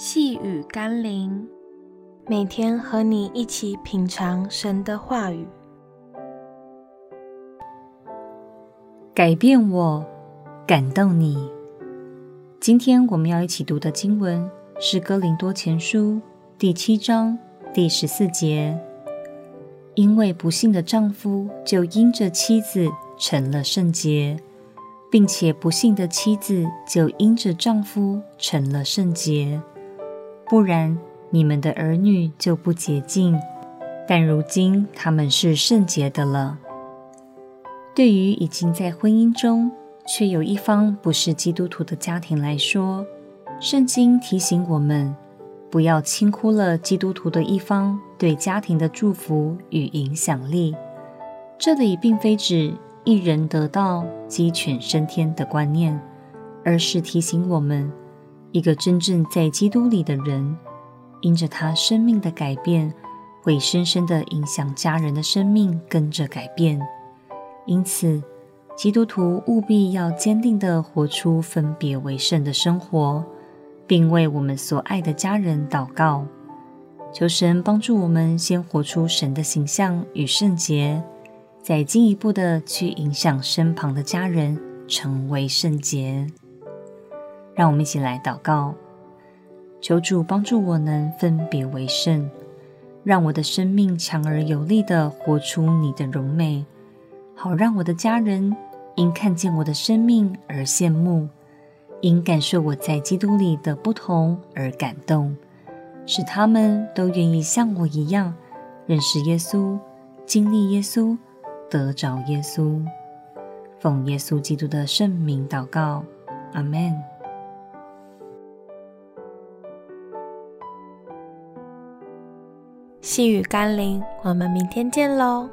细雨甘霖，每天和你一起品尝神的话语，改变我，感动你。今天我们要一起读的经文是《哥林多前书》第七章第十四节。因为不幸的丈夫就因着妻子成了圣洁，并且不幸的妻子就因着丈夫成了圣洁。不然，你们的儿女就不洁净，但如今他们是圣洁的了。对于已经在婚姻中却有一方不是基督徒的家庭来说，圣经提醒我们，不要轻忽了基督徒的一方对家庭的祝福与影响力。这里并非指一人得道鸡犬升天的观念，而是提醒我们。一个真正在基督里的人，因着他生命的改变，会深深的影响家人的生命跟着改变。因此，基督徒务必要坚定的活出分别为圣的生活，并为我们所爱的家人祷告，求神帮助我们先活出神的形象与圣洁，再进一步的去影响身旁的家人成为圣洁。让我们一起来祷告，求主帮助我能分别为圣，让我的生命强而有力地活出你的荣美，好让我的家人因看见我的生命而羡慕，因感受我在基督里的不同而感动，使他们都愿意像我一样认识耶稣、经历耶稣、得着耶稣。奉耶稣基督的圣名祷告，阿门。细雨甘霖，我们明天见喽。